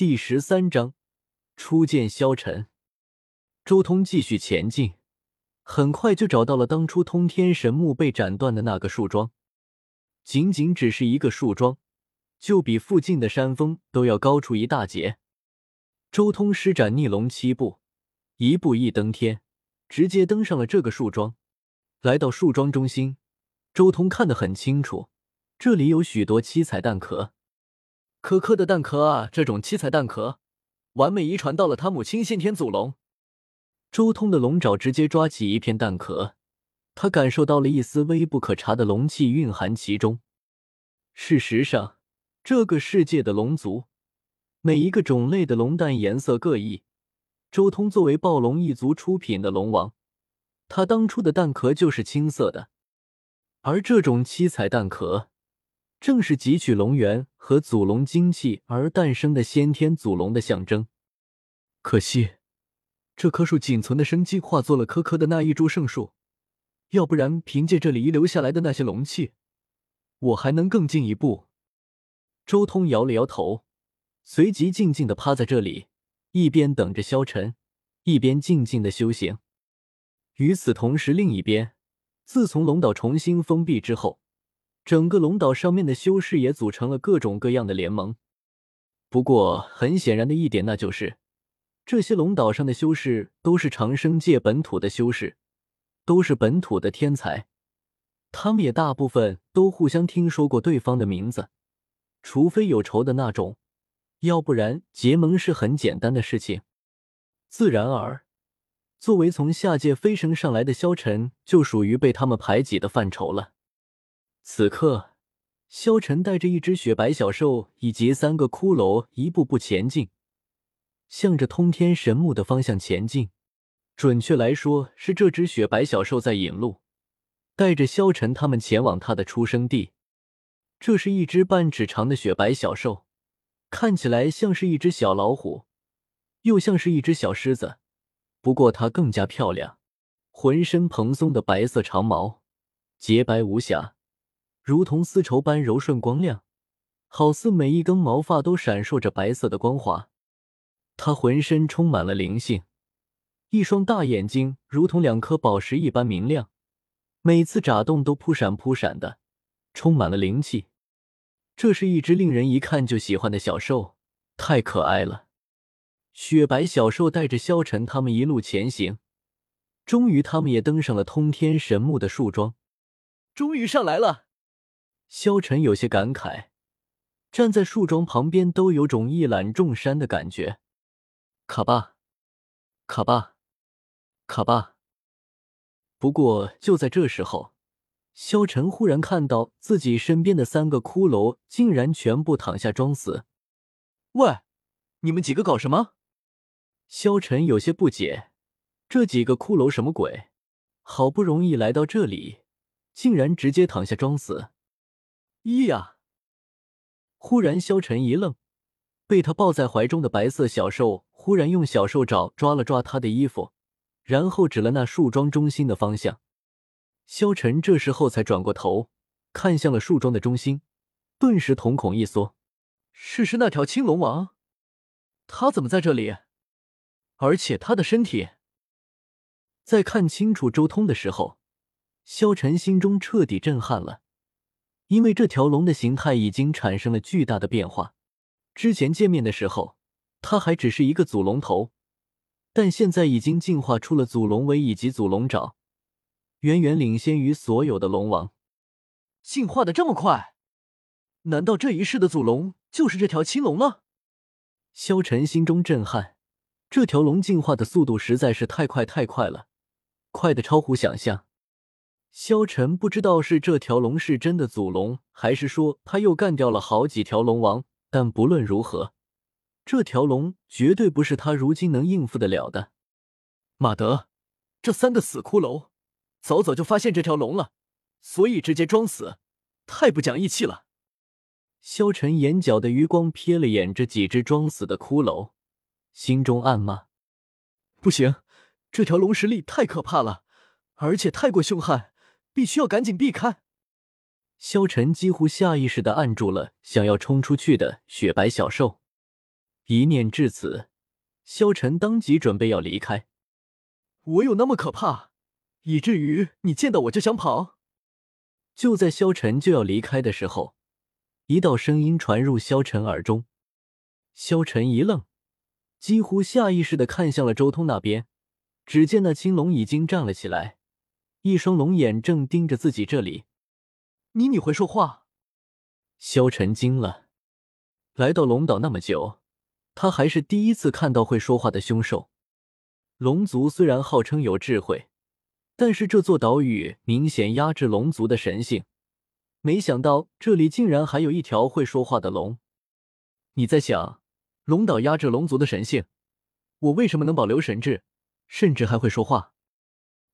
第十三章初见萧晨。周通继续前进，很快就找到了当初通天神木被斩断的那个树桩。仅仅只是一个树桩，就比附近的山峰都要高出一大截。周通施展逆龙七步，一步一登天，直接登上了这个树桩。来到树桩中心，周通看得很清楚，这里有许多七彩蛋壳。颗颗的蛋壳啊，这种七彩蛋壳，完美遗传到了他母亲先天祖龙。周通的龙爪直接抓起一片蛋壳，他感受到了一丝微不可察的龙气蕴含其中。事实上，这个世界的龙族，每一个种类的龙蛋颜色各异。周通作为暴龙一族出品的龙王，他当初的蛋壳就是青色的，而这种七彩蛋壳。正是汲取龙源和祖龙精气而诞生的先天祖龙的象征。可惜，这棵树仅存的生机化作了颗颗的那一株圣树。要不然，凭借这里遗留下来的那些龙气，我还能更进一步。周通摇了摇头，随即静静的趴在这里，一边等着消沉，一边静静的修行。与此同时，另一边，自从龙岛重新封闭之后。整个龙岛上面的修士也组成了各种各样的联盟。不过，很显然的一点，那就是这些龙岛上的修士都是长生界本土的修士，都是本土的天才。他们也大部分都互相听说过对方的名字，除非有仇的那种，要不然结盟是很简单的事情。自然而，作为从下界飞升上来的萧晨，就属于被他们排挤的范畴了。此刻，萧晨带着一只雪白小兽以及三个骷髅，一步步前进，向着通天神木的方向前进。准确来说，是这只雪白小兽在引路，带着萧晨他们前往他的出生地。这是一只半尺长的雪白小兽，看起来像是一只小老虎，又像是一只小狮子，不过它更加漂亮，浑身蓬松的白色长毛，洁白无瑕。如同丝绸般柔顺光亮，好似每一根毛发都闪烁着白色的光华。它浑身充满了灵性，一双大眼睛如同两颗宝石一般明亮，每次眨动都扑闪扑闪的，充满了灵气。这是一只令人一看就喜欢的小兽，太可爱了。雪白小兽带着萧晨他们一路前行，终于他们也登上了通天神木的树桩，终于上来了。萧晨有些感慨，站在树桩旁边都有种一览众山的感觉。卡巴，卡巴，卡巴。不过就在这时候，萧晨忽然看到自己身边的三个骷髅竟然全部躺下装死。喂，你们几个搞什么？萧晨有些不解，这几个骷髅什么鬼？好不容易来到这里，竟然直接躺下装死。一呀！忽然，萧晨一愣，被他抱在怀中的白色小兽忽然用小兽爪抓了抓他的衣服，然后指了那树桩中心的方向。萧晨这时候才转过头，看向了树桩的中心，顿时瞳孔一缩：“是是那条青龙王？他怎么在这里？而且他的身体……”在看清楚周通的时候，萧晨心中彻底震撼了。因为这条龙的形态已经产生了巨大的变化，之前见面的时候，它还只是一个祖龙头，但现在已经进化出了祖龙尾以及祖龙爪，远远领先于所有的龙王。进化的这么快，难道这一世的祖龙就是这条青龙了？萧晨心中震撼，这条龙进化的速度实在是太快太快了，快的超乎想象。萧晨不知道是这条龙是真的祖龙，还是说他又干掉了好几条龙王。但不论如何，这条龙绝对不是他如今能应付得了的。马德，这三个死骷髅早早就发现这条龙了，所以直接装死，太不讲义气了。萧晨眼角的余光瞥了眼这几只装死的骷髅，心中暗骂：不行，这条龙实力太可怕了，而且太过凶悍。必须要赶紧避开！萧晨几乎下意识的按住了想要冲出去的雪白小兽，一念至此，萧晨当即准备要离开。我有那么可怕，以至于你见到我就想跑？就在萧晨就要离开的时候，一道声音传入萧晨耳中。萧晨一愣，几乎下意识的看向了周通那边。只见那青龙已经站了起来，一双龙眼正盯着自己这里。你你会说话？萧晨惊了。来到龙岛那么久，他还是第一次看到会说话的凶兽。龙族虽然号称有智慧，但是这座岛屿明显压制龙族的神性。没想到这里竟然还有一条会说话的龙。你在想，龙岛压制龙族的神性，我为什么能保留神智？甚至还会说话。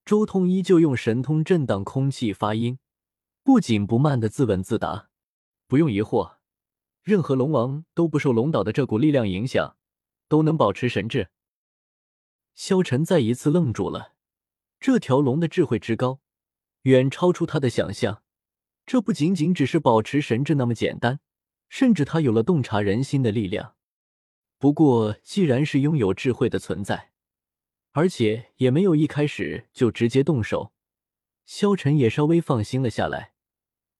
周通依旧用神通震荡空气发音，不紧不慢的自问自答。不用疑惑，任何龙王都不受龙岛的这股力量影响，都能保持神智。萧晨再一次愣住了，这条龙的智慧之高，远超出他的想象。这不仅仅只是保持神智那么简单，甚至他有了洞察人心的力量。不过，既然是拥有智慧的存在，而且也没有一开始就直接动手，萧晨也稍微放心了下来。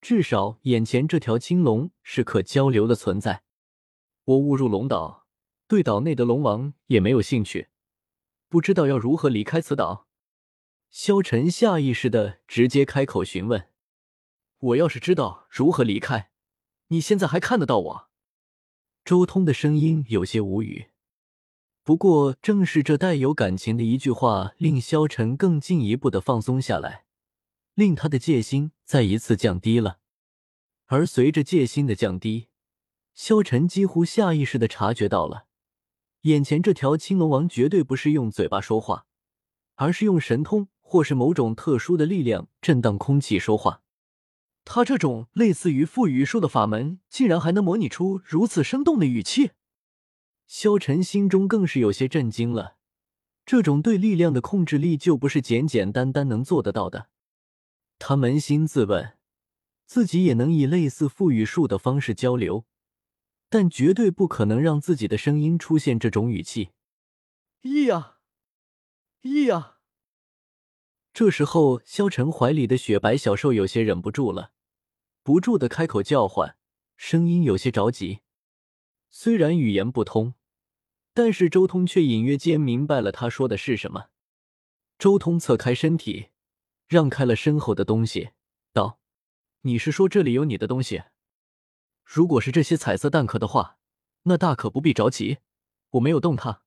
至少眼前这条青龙是可交流的存在。我误入龙岛，对岛内的龙王也没有兴趣，不知道要如何离开此岛。萧晨下意识的直接开口询问：“我要是知道如何离开，你现在还看得到我？”周通的声音有些无语。不过，正是这带有感情的一句话，令萧晨更进一步的放松下来，令他的戒心再一次降低了。而随着戒心的降低，萧晨几乎下意识的察觉到了，眼前这条青龙王绝对不是用嘴巴说话，而是用神通或是某种特殊的力量震荡空气说话。他这种类似于赋予术的法门，竟然还能模拟出如此生动的语气。萧晨心中更是有些震惊了，这种对力量的控制力就不是简简单单能做得到的。他扪心自问，自己也能以类似赋予术的方式交流，但绝对不可能让自己的声音出现这种语气。咿呀，咿呀！这时候，萧晨怀里的雪白小兽有些忍不住了，不住的开口叫唤，声音有些着急。虽然语言不通。但是周通却隐约间明白了他说的是什么。周通侧开身体，让开了身后的东西，道：“你是说这里有你的东西？如果是这些彩色蛋壳的话，那大可不必着急，我没有动它。”